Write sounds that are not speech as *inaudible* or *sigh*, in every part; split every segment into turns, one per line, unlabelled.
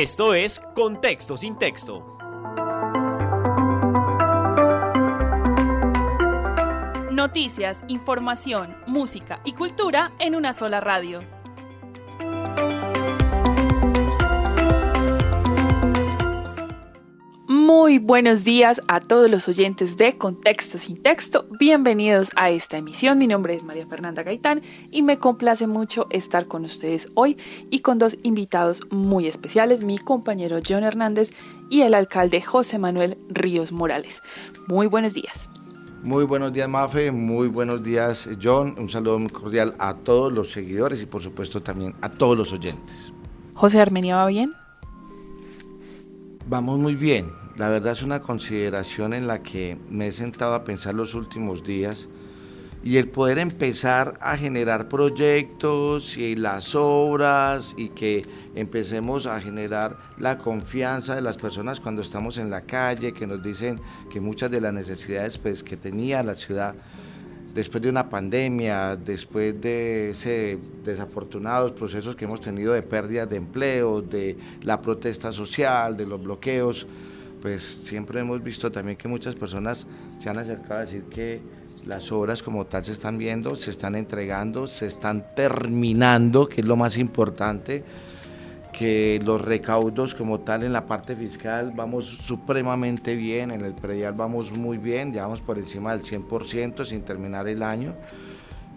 Esto es Contexto sin texto.
Noticias, información, música y cultura en una sola radio. Muy buenos días a todos los oyentes de Contexto sin Texto. Bienvenidos a esta emisión. Mi nombre es María Fernanda Gaitán y me complace mucho estar con ustedes hoy y con dos invitados muy especiales, mi compañero John Hernández y el alcalde José Manuel Ríos Morales. Muy buenos días.
Muy buenos días, Mafe. Muy buenos días, John. Un saludo muy cordial a todos los seguidores y, por supuesto, también a todos los oyentes.
José Armenia, ¿va bien?
Vamos muy bien. La verdad es una consideración en la que me he sentado a pensar los últimos días y el poder empezar a generar proyectos y las obras y que empecemos a generar la confianza de las personas cuando estamos en la calle, que nos dicen que muchas de las necesidades pues, que tenía la ciudad después de una pandemia, después de ese desafortunados procesos que hemos tenido de pérdida de empleo, de la protesta social, de los bloqueos, pues siempre hemos visto también que muchas personas se han acercado a decir que las obras como tal se están viendo, se están entregando, se están terminando, que es lo más importante, que los recaudos como tal en la parte fiscal vamos supremamente bien, en el predial vamos muy bien, ya vamos por encima del 100% sin terminar el año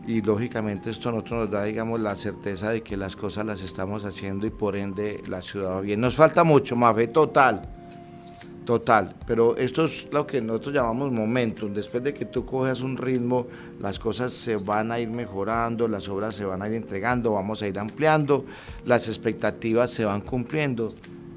y lógicamente esto a nosotros nos da digamos la certeza de que las cosas las estamos haciendo y por ende la ciudad va bien. Nos falta mucho, más total Total, pero esto es lo que nosotros llamamos momentum. Después de que tú coges un ritmo, las cosas se van a ir mejorando, las obras se van a ir entregando, vamos a ir ampliando, las expectativas se van cumpliendo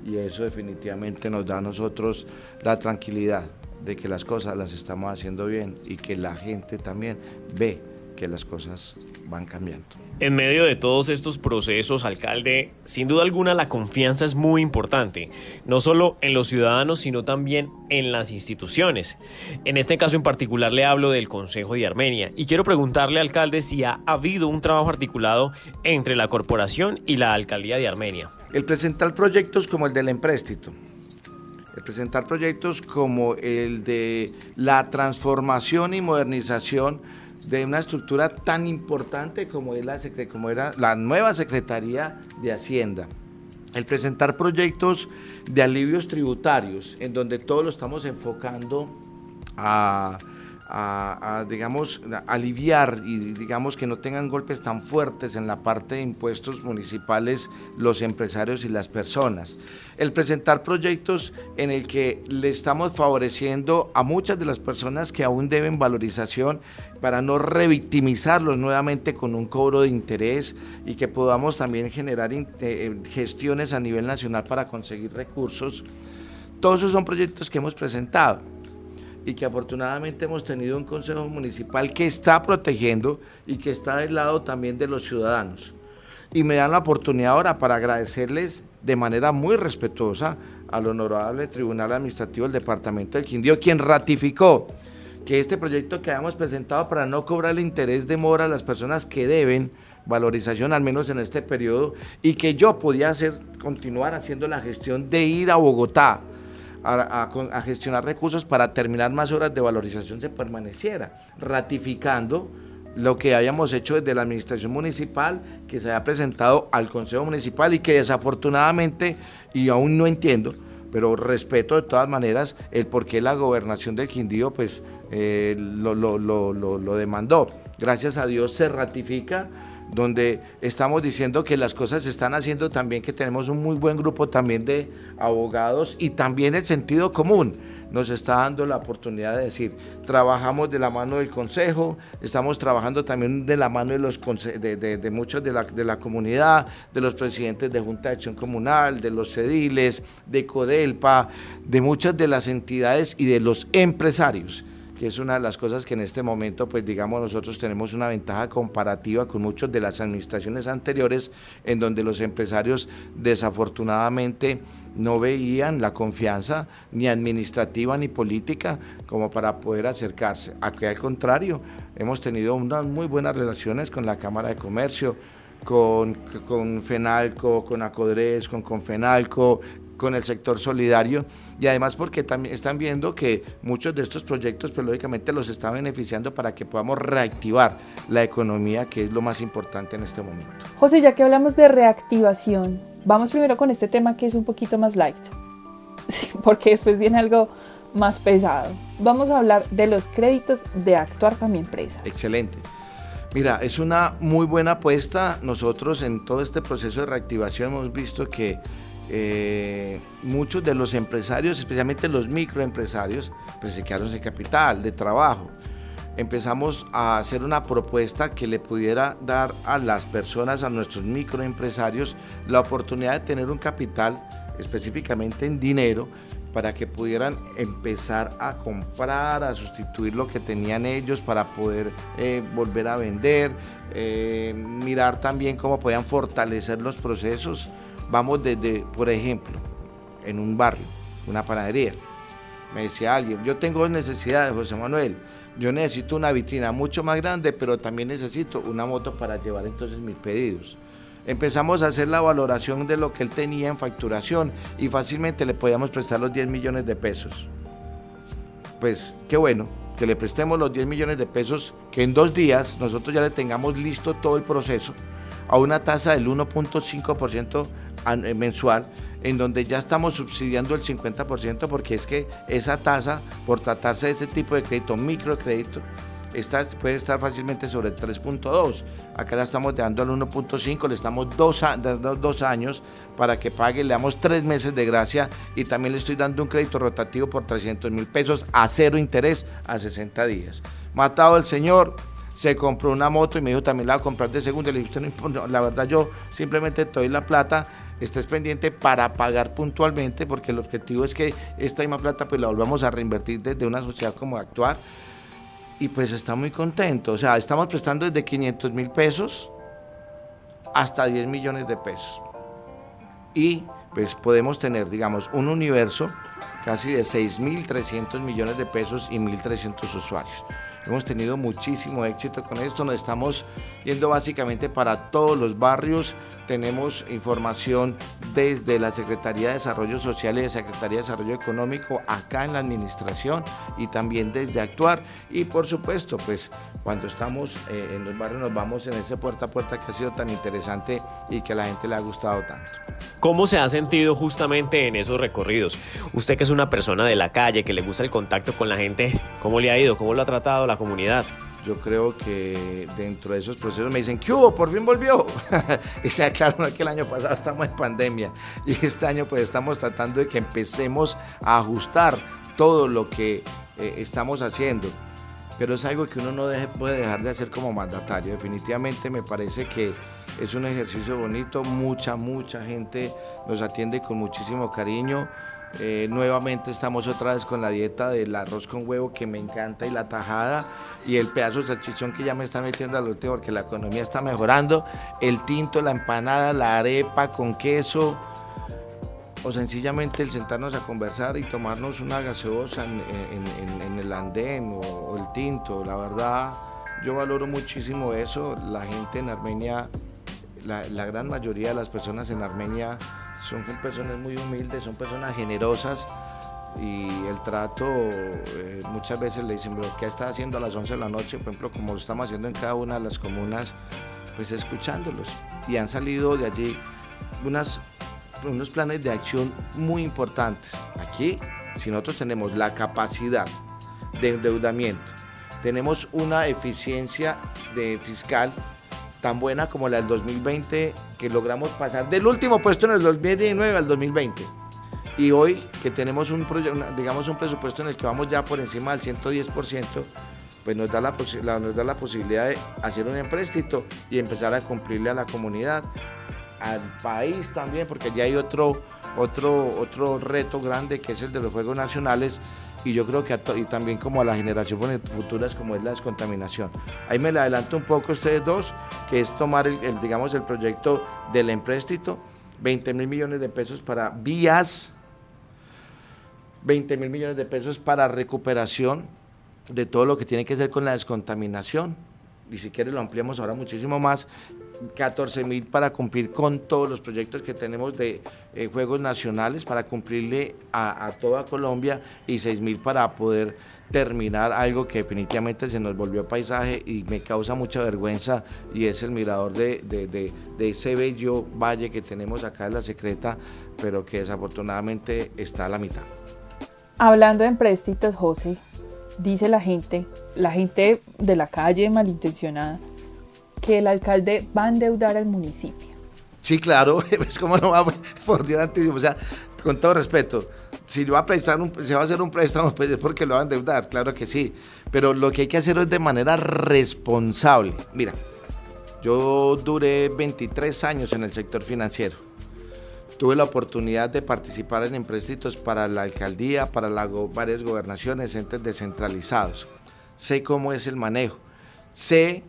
y eso definitivamente nos da a nosotros la tranquilidad de que las cosas las estamos haciendo bien y que la gente también ve que las cosas van cambiando.
En medio de todos estos procesos, alcalde, sin duda alguna la confianza es muy importante, no solo en los ciudadanos, sino también en las instituciones. En este caso en particular le hablo del Consejo de Armenia y quiero preguntarle, alcalde, si ha habido un trabajo articulado entre la corporación y la alcaldía de Armenia.
El presentar proyectos como el del empréstito, el presentar proyectos como el de la transformación y modernización de una estructura tan importante como, es la, como era la nueva Secretaría de Hacienda. El presentar proyectos de alivios tributarios, en donde todos lo estamos enfocando a a, digamos, aliviar y digamos que no tengan golpes tan fuertes en la parte de impuestos municipales los empresarios y las personas. El presentar proyectos en el que le estamos favoreciendo a muchas de las personas que aún deben valorización para no revictimizarlos nuevamente con un cobro de interés y que podamos también generar eh, gestiones a nivel nacional para conseguir recursos. Todos esos son proyectos que hemos presentado y que afortunadamente hemos tenido un consejo municipal que está protegiendo y que está del lado también de los ciudadanos. Y me dan la oportunidad ahora para agradecerles de manera muy respetuosa al honorable Tribunal Administrativo del Departamento del Quindío, quien ratificó que este proyecto que habíamos presentado para no cobrar el interés de mora a las personas que deben valorización, al menos en este periodo, y que yo podía hacer, continuar haciendo la gestión de ir a Bogotá a, gestionar recursos para terminar más horas de valorización se permaneciera, ratificando lo que habíamos hecho desde la administración municipal, que se había presentado al Consejo Municipal y que desafortunadamente, y aún no entiendo, pero respeto de todas maneras el por qué la gobernación del Quindío pues eh, lo, lo demandó. Gracias a Dios se ratifica donde estamos diciendo que las cosas se están haciendo también, que tenemos un muy buen grupo también de abogados y también el sentido común. Nos está dando la oportunidad de decir, trabajamos de la mano del Consejo, estamos trabajando también de la mano de, los de, muchos de la, de la comunidad, de los presidentes de Junta de Acción Comunal, de los cediles, de Codelpa, de muchas de las entidades y de los empresarios que es una de las cosas que en este momento, pues digamos, nosotros tenemos una ventaja comparativa con muchas de las administraciones anteriores, en donde los empresarios desafortunadamente no veían la confianza ni administrativa ni política como para poder acercarse. Aquí al contrario, hemos tenido unas muy buenas relaciones con la Cámara de Comercio, con, con FENALCO, con ACODRES, con CONFENALCO, con el sector solidario y además porque también están viendo que muchos de estos proyectos pues lógicamente los están beneficiando para que podamos reactivar la economía que es lo más importante en este momento.
José, ya que hablamos de reactivación, vamos primero con este tema que es un poquito más light, *laughs* porque después viene algo más pesado. Vamos a hablar de los créditos de actuar para empresa.
Excelente. Mira, es una muy buena apuesta. Nosotros en todo este proceso de reactivación hemos visto que eh, muchos de los empresarios, especialmente los microempresarios, pues se quedaron sin capital de trabajo. Empezamos a hacer una propuesta que le pudiera dar a las personas, a nuestros microempresarios, la oportunidad de tener un capital, específicamente en dinero, para que pudieran empezar a comprar, a sustituir lo que tenían ellos para poder eh, volver a vender, eh, mirar también cómo podían fortalecer los procesos Vamos desde, por ejemplo, en un barrio, una panadería. Me decía alguien, yo tengo dos necesidades, José Manuel. Yo necesito una vitrina mucho más grande, pero también necesito una moto para llevar entonces mis pedidos. Empezamos a hacer la valoración de lo que él tenía en facturación y fácilmente le podíamos prestar los 10 millones de pesos. Pues qué bueno que le prestemos los 10 millones de pesos, que en dos días nosotros ya le tengamos listo todo el proceso a una tasa del 1.5% eh, mensual, en donde ya estamos subsidiando el 50%, porque es que esa tasa, por tratarse de este tipo de crédito, microcrédito, Está, puede estar fácilmente sobre el 3.2. Acá la estamos dando al 1.5, le estamos dos, dando dos años para que pague, le damos tres meses de gracia y también le estoy dando un crédito rotativo por 300 mil pesos a cero interés a 60 días. Matado el señor, se compró una moto y me dijo también la va a comprar de segunda. Le dije, no, la verdad yo simplemente te doy la plata estés pendiente para pagar puntualmente, porque el objetivo es que esta misma plata pues la volvamos a reinvertir desde una sociedad como actuar. Y pues está muy contento. O sea, estamos prestando desde 500 mil pesos hasta 10 millones de pesos. Y pues podemos tener, digamos, un universo casi de 6.300 millones de pesos y 1.300 usuarios. Hemos tenido muchísimo éxito con esto, nos estamos yendo básicamente para todos los barrios, tenemos información desde la Secretaría de Desarrollo Social y de Secretaría de Desarrollo Económico acá en la administración y también desde actuar y por supuesto pues cuando estamos eh, en los barrios nos vamos en ese puerta a puerta que ha sido tan interesante y que a la gente le ha gustado tanto.
¿Cómo se ha sentido justamente en esos recorridos? Usted que es una persona de la calle, que le gusta el contacto con la gente, ¿cómo le ha ido? ¿Cómo lo ha tratado la comunidad?
yo creo que dentro de esos procesos me dicen, ¿qué hubo? Por fin volvió. *laughs* y claro, que el año pasado estamos en pandemia y este año pues estamos tratando de que empecemos a ajustar todo lo que eh, estamos haciendo. Pero es algo que uno no puede dejar de hacer como mandatario. Definitivamente me parece que es un ejercicio bonito, mucha, mucha gente nos atiende con muchísimo cariño. Eh, nuevamente estamos otra vez con la dieta del arroz con huevo que me encanta y la tajada y el pedazo de salchichón que ya me está metiendo al último porque la economía está mejorando, el tinto, la empanada, la arepa con queso o sencillamente el sentarnos a conversar y tomarnos una gaseosa en, el andén o, el tinto. La verdad, yo valoro muchísimo eso. La gente en Armenia, la gran mayoría de las personas en Armenia son personas muy humildes, son personas generosas y el trato eh, muchas veces le dicen, pero ¿qué está haciendo a las 11 de la noche? Por ejemplo, como lo estamos haciendo en cada una de las comunas, pues escuchándolos. Y han salido de allí unas, unos planes de acción muy importantes. Aquí, si nosotros tenemos la capacidad de endeudamiento, tenemos una eficiencia de fiscal tan buena como la del 2020, que logramos pasar del último puesto en el 2019 al 2020. Y hoy que tenemos un, digamos, un presupuesto en el que vamos ya por encima del 110%, pues nos da, la, nos da la posibilidad de hacer un empréstito y empezar a cumplirle a la comunidad, al país también, porque ya hay otro, otro, otro reto grande que es el de los Juegos Nacionales y yo creo que y también como a las generaciones futuras como es la descontaminación. Ahí me le adelanto un poco ustedes dos, que es tomar el, digamos el proyecto del empréstito, 20 mil millones de pesos para vías, 20 mil millones de pesos para recuperación de todo lo que tiene que ver con la descontaminación. Y si quiere lo ampliamos ahora muchísimo más. 14 mil para cumplir con todos los proyectos que tenemos de eh, Juegos Nacionales, para cumplirle a, toda Colombia y 6 mil para poder terminar algo que definitivamente se nos volvió paisaje y me causa mucha vergüenza y es el mirador de, de ese bello valle que tenemos acá en la secreta, pero que desafortunadamente está a la mitad.
Hablando de empréstitos, José, dice la gente, la gente de la calle malintencionada, que el alcalde va a endeudar al municipio.
Sí, claro, *laughs* es como no va, por Dios o sea, con todo respeto, si va a prestar un, va a hacer un préstamo, pues es porque lo va a endeudar, claro que sí, pero lo que hay que hacer es de manera responsable. Mira, yo duré 23 años en el sector financiero. Tuve la oportunidad de participar en empréstitos para la alcaldía, para varias gobernaciones, entes descentralizados. Sé cómo es el manejo. Sé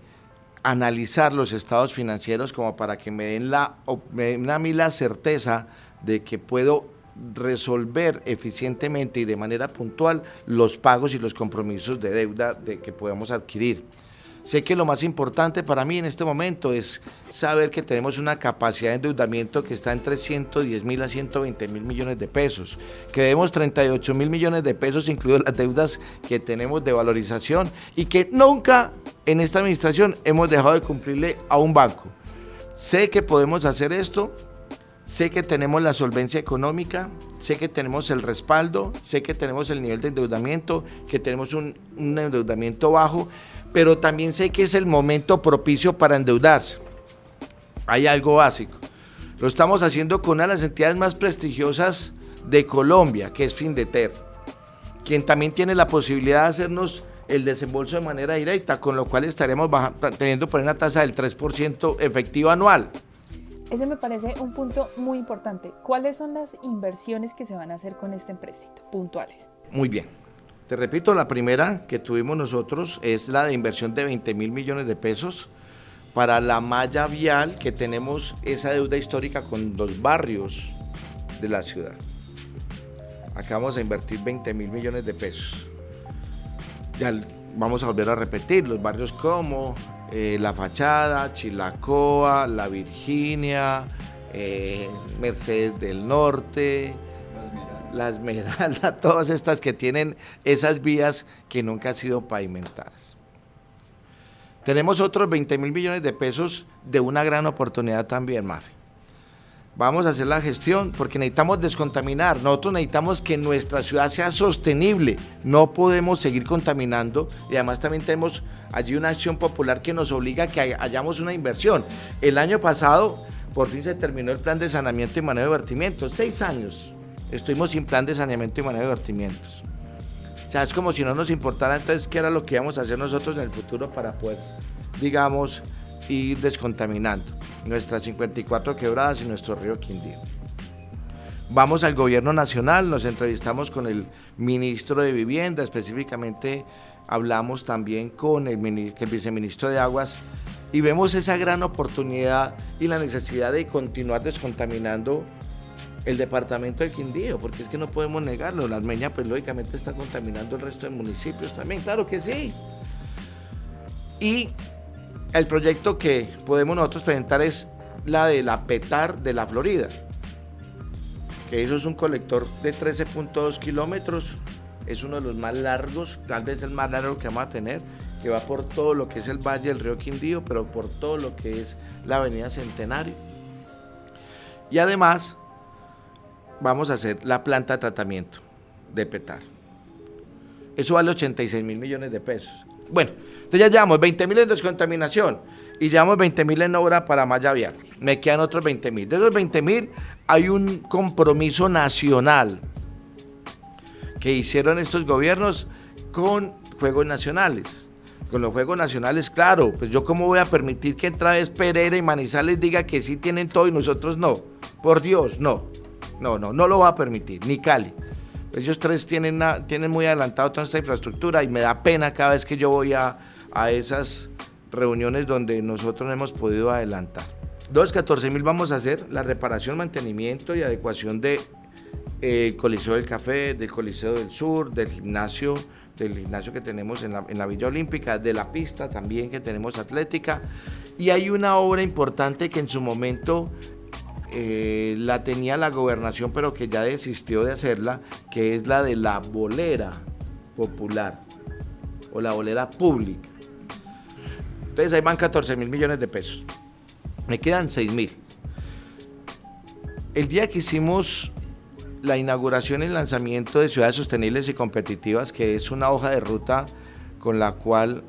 analizar los estados financieros como para que me den, la, a mí la certeza de que puedo resolver eficientemente y de manera puntual los pagos y los compromisos de deuda de que podamos adquirir. Sé que lo más importante para mí en este momento es saber que tenemos una capacidad de endeudamiento que está entre 110 mil a 120 mil millones de pesos, que debemos 38 mil millones de pesos, incluidas las deudas que tenemos de valorización y que nunca en esta administración hemos dejado de cumplirle a un banco. Sé que podemos hacer esto, sé que tenemos la solvencia económica, sé que tenemos el respaldo, sé que tenemos el nivel de endeudamiento, que tenemos un, un endeudamiento bajo pero también sé que es el momento propicio para endeudarse. Hay algo básico. Lo estamos haciendo con una de las entidades más prestigiosas de Colombia, que es Findeter, quien también tiene la posibilidad de hacernos el desembolso de manera directa, con lo cual estaremos teniendo por una tasa del 3% efectivo anual.
Ese me parece un punto muy importante. ¿Cuáles son las inversiones que se van a hacer con este empréstito puntuales?
Muy bien. Te repito, la primera que tuvimos nosotros es la de inversión de 20 mil millones de pesos para la malla vial que tenemos esa deuda histórica con los barrios de la ciudad. Acá vamos a invertir 20 mil millones de pesos. Ya vamos a volver a repetir, los barrios como eh, La Fachada, Chilacoa, La Virginia, eh, Mercedes del Norte, la Esmeralda, *laughs* todas estas que tienen esas vías que nunca han sido pavimentadas. Tenemos otros 20 mil millones de pesos de una gran oportunidad también, Mafi. Vamos a hacer la gestión porque necesitamos descontaminar. Nosotros necesitamos que nuestra ciudad sea sostenible. No podemos seguir contaminando y además también tenemos allí una acción popular que nos obliga a que hayamos una inversión. El año pasado por fin se terminó el plan de saneamiento y manejo de vertimiento. Seis años estuvimos sin plan de saneamiento y manejo de vertimientos. O sea, es como si no nos importara entonces qué era lo que íbamos a hacer nosotros en el futuro para pues, digamos, ir descontaminando nuestras 54 quebradas y nuestro río Quindío. Vamos al gobierno nacional, nos entrevistamos con el ministro de Vivienda, específicamente hablamos también con el, el viceministro de Aguas y vemos esa gran oportunidad y la necesidad de continuar descontaminando el departamento del Quindío, porque es que no podemos negarlo. La Armenia, pues lógicamente está contaminando el resto de municipios también, claro que sí. Y el proyecto que podemos nosotros presentar es la de la PETAR de la Florida, que eso es un colector de 13.2 kilómetros, es uno de los más largos, tal vez el más largo que vamos a tener, que va por todo lo que es el Valle del Río Quindío, pero por todo lo que es la Avenida Centenario. Y además vamos a hacer la planta de tratamiento de PETAR. Eso vale 86 mil millones de pesos. Bueno, entonces ya llevamos 20 mil en descontaminación y llevamos 20 mil en obra para malla vial. Me quedan otros 20 mil. De esos 20 mil hay un compromiso nacional que hicieron estos gobiernos con Juegos Nacionales. Con los Juegos Nacionales, claro, pues yo cómo voy a permitir que otra vez Pereira y Manizales diga que sí tienen todo y nosotros no. Por Dios, no. No, no, no lo va a permitir, ni Cali. Ellos tres tienen, tienen muy adelantado toda esta infraestructura y me da pena cada vez que yo voy a, esas reuniones donde nosotros no hemos podido adelantar. Dos, 14 mil vamos a hacer la reparación, mantenimiento y adecuación del de, eh, Coliseo del Café, del Coliseo del Sur, del gimnasio, del gimnasio que tenemos en la, en la Villa Olímpica, de la pista también que tenemos atlética Y hay una obra importante que en su momento eh, la tenía la gobernación, pero que ya desistió de hacerla, que es la de la bolera popular o la bolera pública. Entonces ahí van 14 mil millones de pesos. Me quedan 6 mil. El día que hicimos la inauguración y lanzamiento de Ciudades Sostenibles y Competitivas, que es una hoja de ruta con la cual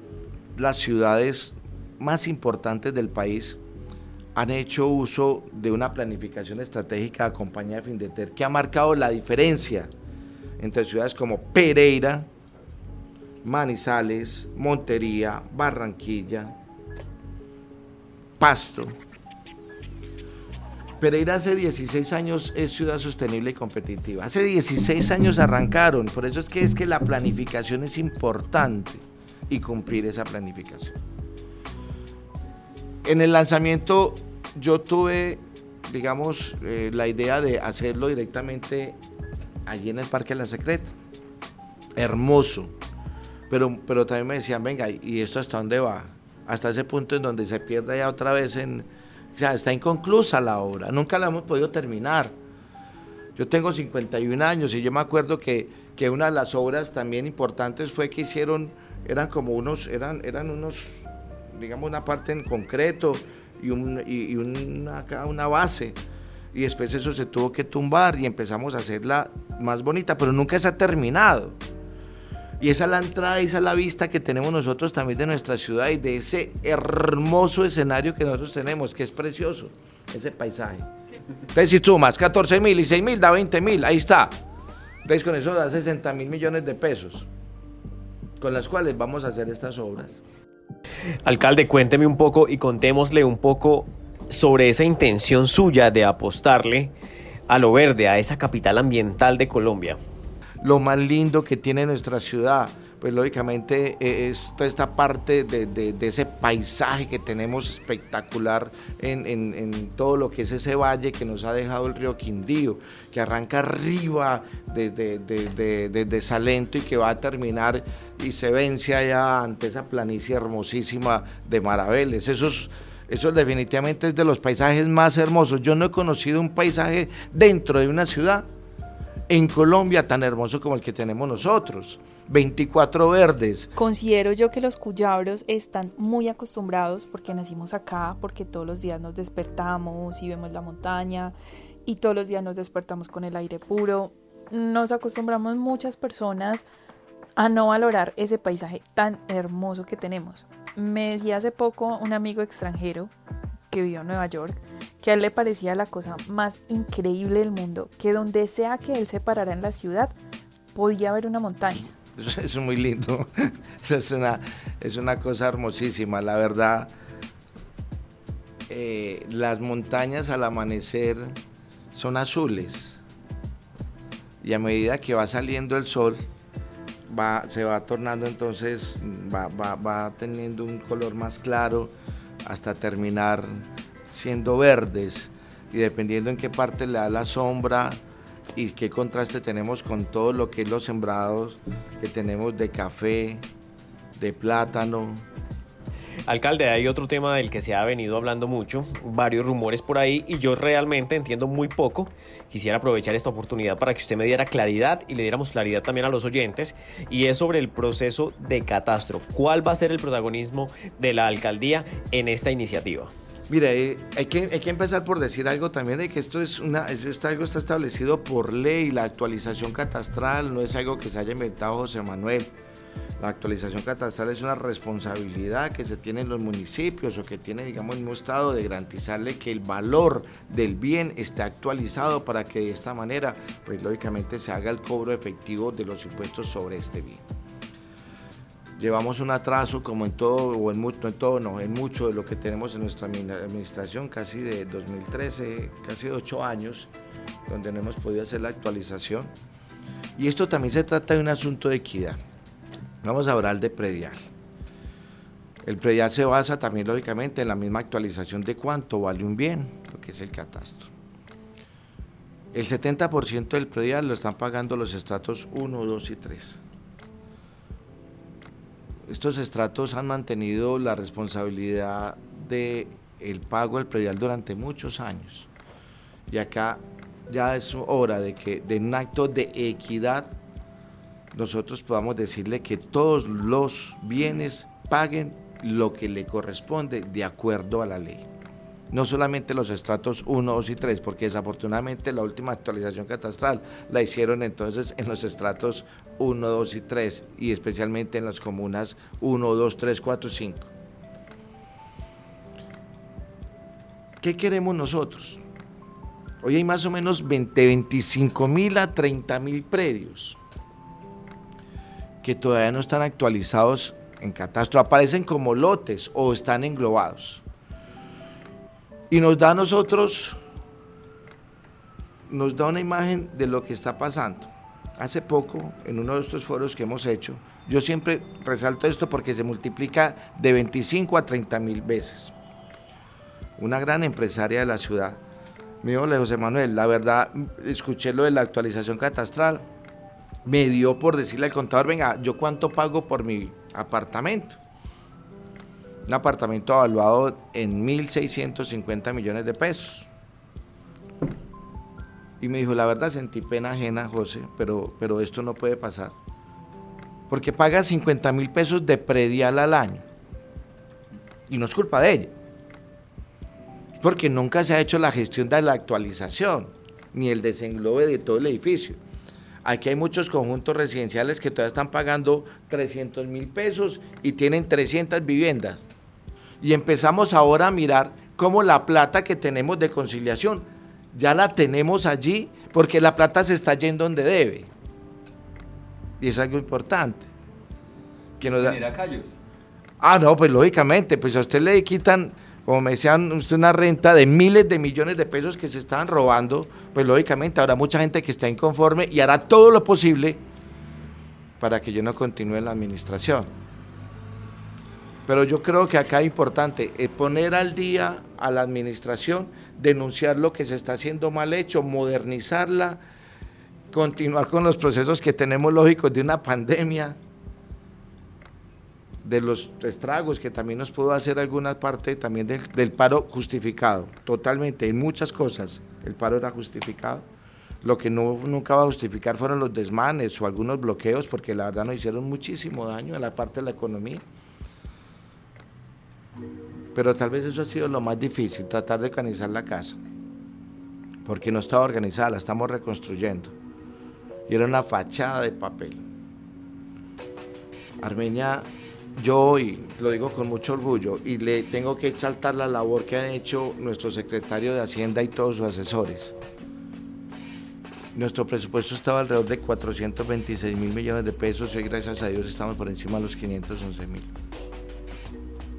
las ciudades más importantes del país han hecho uso de una planificación estratégica de compañía de Findeter que ha marcado la diferencia entre ciudades como Pereira, Manizales, Montería, Barranquilla, Pasto, Pereira hace 16 años es ciudad sostenible y competitiva. Hace 16 años arrancaron, por eso es que es que la planificación es importante y cumplir esa planificación. En el lanzamiento yo tuve, digamos, eh, la idea de hacerlo directamente allí en el Parque la Secreta. Hermoso. Pero, pero también me decían, venga, ¿y esto hasta dónde va? Hasta ese punto en donde se pierda ya otra vez en, o sea, está inconclusa la obra, nunca la hemos podido terminar. Yo tengo 51 años y yo me acuerdo que, que una de las obras también importantes fue que hicieron, eran como unos, eran, eran unos, digamos, una parte en concreto y, un, y, una, una base. Y después eso se tuvo que tumbar y empezamos a hacerla más bonita, pero nunca se ha terminado. Y esa es la entrada, esa es la vista que tenemos nosotros también de nuestra ciudad y de ese hermoso escenario que nosotros tenemos, que es precioso, ese paisaje. Entonces, si sumas 14 mil y 6 mil, da 20 mil, ahí está. Entonces, con eso da 60 mil millones de pesos, con las cuales vamos a hacer estas obras.
Alcalde, cuénteme un poco y contémosle un poco sobre esa intención suya de apostarle a lo verde, a esa capital ambiental de Colombia
lo más lindo que tiene nuestra ciudad. Pues lógicamente e, toda esta parte de, ese paisaje que tenemos espectacular en, todo lo que es ese valle que nos ha dejado el río Quindío, que arranca arriba desde, Salento y que va a terminar y se vence allá ante esa planicie hermosísima de Maraveles. Eso definitivamente es de los paisajes más hermosos. Yo no he conocido un paisaje dentro de una ciudad en Colombia tan hermoso como el que tenemos nosotros. 24 verdes.
Considero yo que los cuyabros están muy acostumbrados porque nacimos acá, porque todos los días nos despertamos y vemos la montaña y todos los días nos despertamos con el aire puro. Nos acostumbramos muchas personas a no valorar ese paisaje tan hermoso que tenemos. Me decía hace poco un amigo extranjero que vivió en Nueva York que a él le parecía la cosa más increíble del mundo, que donde sea que él se parara en la ciudad, podía ver una montaña.
Es muy lindo, *laughs* es una, es una cosa hermosísima, la verdad. Eh, las montañas al amanecer son azules. Y a medida que va saliendo el sol, va, se va tornando entonces, va, va, va teniendo un color más claro hasta terminar siendo verdes. Y dependiendo en qué parte le da la sombra y qué contraste tenemos con todo lo que es los sembrados que tenemos de café, de plátano,
Alcalde, hay otro tema del que se ha venido hablando mucho, varios rumores por ahí y yo realmente entiendo muy poco. Quisiera aprovechar esta oportunidad para que usted me diera claridad y le diéramos claridad también a los oyentes y es sobre el proceso de catastro. ¿Cuál va a ser el protagonismo de la alcaldía en esta iniciativa?
Mire, eh, hay que, hay que empezar por decir algo también de que esto es una, esto, algo está establecido por ley, la actualización catastral no es algo que se haya inventado José Manuel. La actualización catastral es una responsabilidad que se tiene en los municipios o que tiene, digamos, el mismo Estado de garantizarle que el valor del bien esté actualizado para que de esta manera, pues lógicamente se haga el cobro efectivo de los impuestos sobre este bien. Llevamos un atraso como en todo, o en mucho, en todo, no, en mucho de lo que tenemos en nuestra administración, casi de 2013, casi de ocho años, donde no hemos podido hacer la actualización. Y esto también se trata de un asunto de equidad. Vamos a hablar de predial. El predial se basa también, lógicamente, en la misma actualización de cuánto vale un bien, lo que es el catastro. El 70% del predial lo están pagando los estratos 1, 2 y 3. Estos estratos han mantenido la responsabilidad del el pago del predial durante muchos años. Y acá ya es hora de que de un acto de equidad nosotros podamos decirle que todos los bienes paguen lo que le corresponde de acuerdo a la ley. No solamente los estratos 1, 2 y 3, porque desafortunadamente la última actualización catastral la hicieron entonces en los estratos 1, 2 y 3, y especialmente en las comunas 1, 2, 3, 4, 5. ¿Qué queremos nosotros? Hoy hay más o menos 20, 25 mil a 30 mil predios que todavía no están actualizados en catastro, aparecen como lotes o están englobados. Y nos da a nosotros, nos da una imagen de lo que está pasando. Hace poco, en uno de estos foros que hemos hecho, yo siempre resalto esto porque se multiplica de 25 a 30 mil veces. Una gran empresaria de la ciudad me dijo, José Manuel, la verdad, escuché lo de la actualización catastral, me dio por decirle al contador, venga, ¿yo cuánto pago por mi apartamento? Un apartamento evaluado en 1.650 millones de pesos. Y me dijo, la verdad sentí pena ajena, José, pero, pero esto no puede pasar. Porque paga 50 mil pesos de predial al año. Y no es culpa de ella. Porque nunca se ha hecho la gestión de la actualización, ni el desenglobe de todo el edificio. Aquí hay muchos conjuntos residenciales que todavía están pagando 300 mil pesos y tienen 300 viviendas. Y empezamos ahora a mirar cómo la plata que tenemos de conciliación ya la tenemos allí porque la plata se está yendo donde debe. Y es algo importante.
Que nos da... callos?
Ah, no, pues lógicamente, pues a usted le quitan como me decían, usted una renta de miles de millones de pesos que se estaban robando, pues lógicamente habrá mucha gente que está inconforme y hará todo lo posible para que yo no continúe en la administración. Pero yo creo que acá es importante eh, poner al día a la administración, denunciar lo que se está haciendo mal hecho, modernizarla, continuar con los procesos que tenemos lógicos de una pandemia, de los estragos que también nos pudo hacer alguna parte también del, paro justificado, totalmente, en muchas cosas el paro era justificado. Lo que no, nunca va a justificar fueron los desmanes o algunos bloqueos, porque la verdad nos hicieron muchísimo daño en la parte de la economía. Pero tal vez eso ha sido lo más difícil, tratar de organizar la casa, porque no estaba organizada, la estamos reconstruyendo. Y era una fachada de papel. Armenia yo hoy lo digo con mucho orgullo y le tengo que exaltar la labor que han hecho nuestro secretario de Hacienda y todos sus asesores. Nuestro presupuesto estaba alrededor de 426 mil millones de pesos y hoy gracias a Dios estamos por encima de los 511 mil.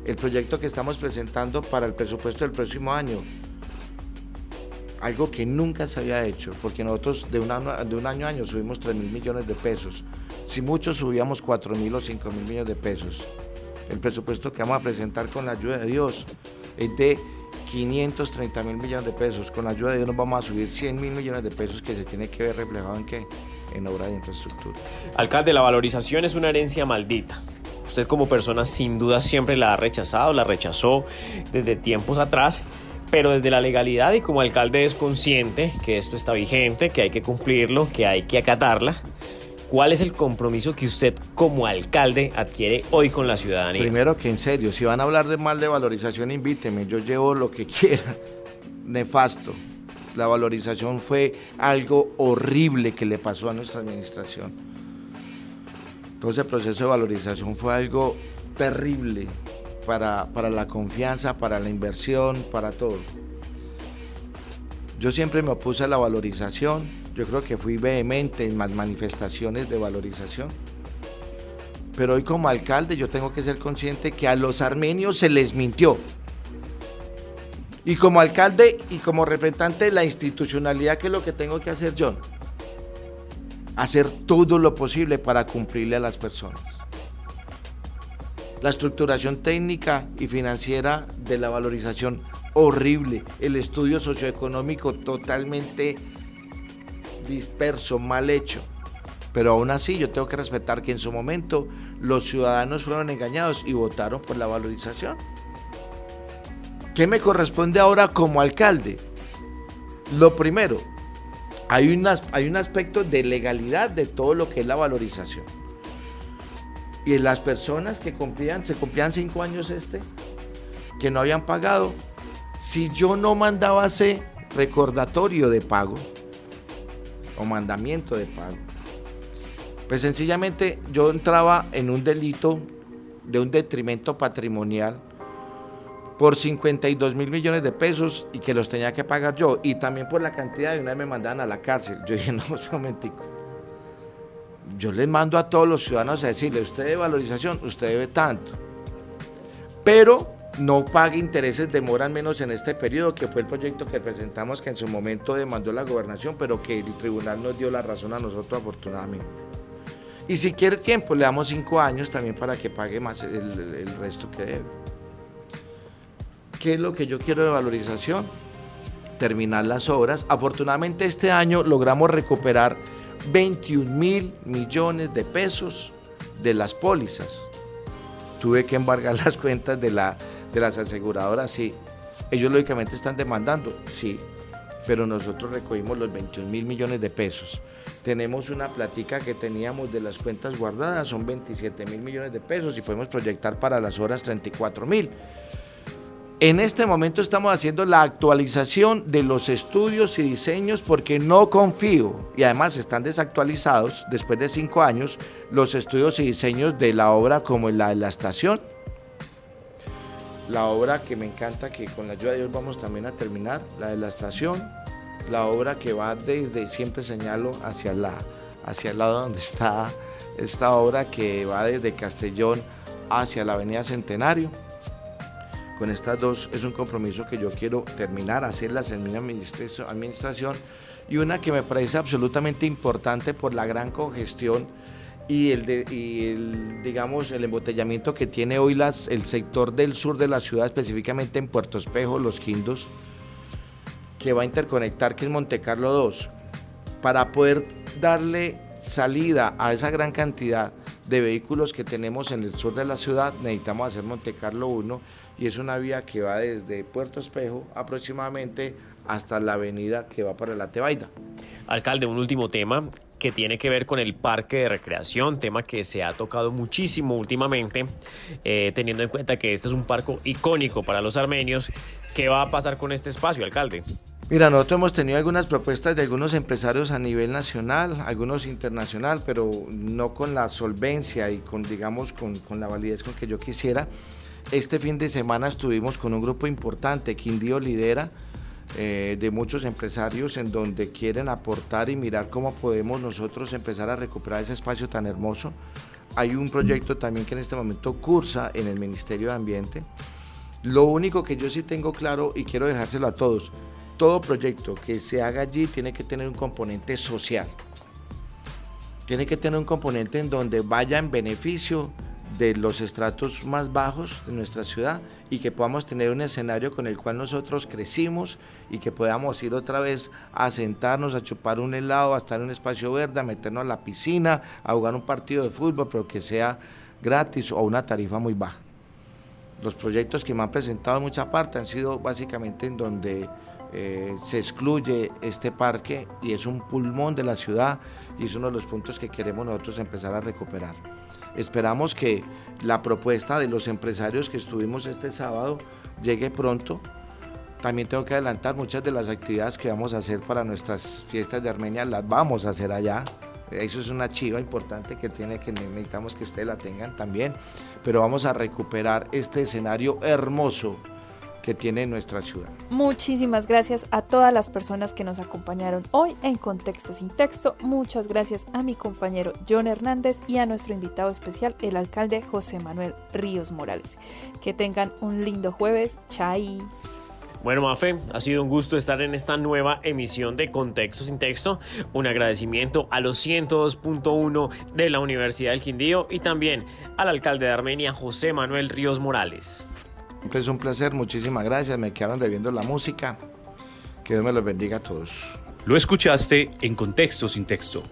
El proyecto que estamos presentando para el presupuesto del próximo año, algo que nunca se había hecho, porque nosotros de un año, a año subimos 3 mil millones de pesos si mucho subíamos 4 mil o 5 mil millones de pesos. El presupuesto que vamos a presentar con la ayuda de Dios es de 530 mil millones de pesos. Con la ayuda de Dios nos vamos a subir 100 mil millones de pesos que se tiene que ver reflejado en qué? En obra de infraestructura.
Alcalde, la valorización es una herencia maldita. Usted como persona sin duda siempre la ha rechazado, la rechazó desde tiempos atrás, pero desde la legalidad y como alcalde es consciente que esto está vigente, que hay que cumplirlo, que hay que acatarla. ¿Cuál es el compromiso que usted como alcalde adquiere hoy con la ciudadanía?
Primero que en serio, si van a hablar de mal de valorización, invíteme, yo llevo lo que *laughs* quiera. Nefasto. La valorización fue algo horrible que le pasó a nuestra administración. Entonces el proceso de valorización fue algo terrible para, para la confianza, para la inversión, para todo. Yo siempre me opuse a la valorización, yo creo que fui vehemente en más manifestaciones de valorización. Pero hoy como alcalde yo tengo que ser consciente que a los armenios se les mintió. Y como alcalde y como representante de la institucionalidad, ¿qué es lo que tengo que hacer yo? Hacer todo lo posible para cumplirle a las personas. La estructuración técnica y financiera de la valorización horrible, el estudio socioeconómico totalmente disperso, mal hecho. Pero aún así yo tengo que respetar que en su momento los ciudadanos fueron engañados y votaron por la valorización. ¿Qué me corresponde ahora como alcalde? Lo primero, hay, hay un aspecto de legalidad de todo lo que es la valorización. Y las personas que cumplían, se cumplían cinco años este, que no habían pagado, si yo no mandaba ese recordatorio de pago o mandamiento de pago, pues sencillamente yo entraba en un delito de un detrimento patrimonial por 52 mil millones de pesos y que los tenía que pagar yo y también por la cantidad de una vez me mandaban a la cárcel. Yo dije, *laughs* no, un momentico. Yo les mando a todos los ciudadanos a decirle, usted debe valorización, usted debe tanto. Pero no pague intereses de mora, al menos en este periodo, que fue el proyecto que presentamos, que en su momento demandó la gobernación, pero que el tribunal nos dio la razón a nosotros afortunadamente. Y si quiere tiempo, le damos cinco años también para que pague más el resto que debe. ¿Qué es lo que yo quiero de valorización? Terminar las obras. Afortunadamente este año logramos recuperar 21 mil millones de pesos de las pólizas. Tuve que embargar *laughs* las cuentas de la de las aseguradoras, sí. Ellos lógicamente están demandando, sí, pero nosotros recogimos los 21 mil millones de pesos. Tenemos una platica que teníamos de las cuentas guardadas, son 27 mil millones de pesos y podemos proyectar para las horas 34 mil. En este momento estamos haciendo la actualización de los estudios y diseños porque no confío, y además están desactualizados después de cinco años, los estudios y diseños de la obra como la de la estación, la obra que me encanta, que con la ayuda de Dios vamos también a terminar, la de la estación, la obra que va desde, siempre señalo, hacia, la, hacia el lado donde está esta obra que va desde Castellón hacia la Avenida Centenario. Con estas dos es un compromiso que yo quiero terminar, hacerlas en mi administración y una que me parece absolutamente importante por la gran congestión y el, digamos, el embotellamiento que tiene hoy el sector del sur de la ciudad, específicamente en Puerto Espejo, Los Quindos, que va a interconectar, que es Monte Carlo 2, para poder darle salida a esa gran cantidad de vehículos que tenemos en el sur de la ciudad, necesitamos hacer Monte Carlo 1 y es una vía que va desde Puerto Espejo aproximadamente hasta la avenida que va para la Tebaida.
Alcalde, un último tema que tiene que ver con el parque de recreación, tema que se ha tocado muchísimo últimamente, eh, teniendo en cuenta que este es un parque icónico para los armenios. ¿Qué va a pasar con este espacio, alcalde?
Mira, nosotros hemos tenido algunas propuestas de algunos empresarios a nivel nacional, algunos internacional, pero no con la solvencia y con, digamos, con, con la validez con que yo quisiera. Este fin de semana estuvimos con un grupo importante, Quindío Lidera, eh, de muchos empresarios en donde quieren aportar y mirar cómo podemos nosotros empezar a recuperar ese espacio tan hermoso. Hay un proyecto también que en este momento cursa en el Ministerio de Ambiente. Lo único que yo sí tengo claro y quiero dejárselo a todos, todo proyecto que se haga allí tiene que tener un componente social. Tiene que tener un componente en donde vaya en beneficio de los estratos más bajos de nuestra ciudad y que podamos tener un escenario con el cual nosotros crecimos y que podamos ir otra vez a sentarnos, a chupar un helado, a estar en un espacio verde, a meternos a la piscina, a jugar un partido de fútbol, pero que sea gratis o una tarifa muy baja. Los proyectos que me han presentado en mucha parte han sido básicamente en donde eh, se excluye este parque y es un pulmón de la ciudad y es uno de los puntos que queremos nosotros empezar a recuperar. Esperamos que la propuesta de los empresarios que estuvimos este sábado llegue pronto. También tengo que adelantar muchas de las actividades que vamos a hacer para nuestras fiestas de Armenia, las vamos a hacer allá. Eso es una chiva importante que tiene que necesitamos que ustedes la tengan también, pero vamos a recuperar este escenario hermoso que tiene nuestra ciudad.
Muchísimas gracias a todas las personas que nos acompañaron hoy en Contexto sin Texto. Muchas gracias a mi compañero John Hernández y a nuestro invitado especial, el alcalde José Manuel Ríos Morales. Que tengan un lindo jueves. Chai.
Bueno, Mafe, ha sido un gusto estar en esta nueva emisión de Contexto sin Texto. Un agradecimiento a los 102.1 de la Universidad del Quindío y también al alcalde de Armenia, José Manuel Ríos Morales.
Es un placer, muchísimas gracias. Me quedaron debiendo la música. Que Dios me los bendiga a todos.
Lo escuchaste en Contexto sin Texto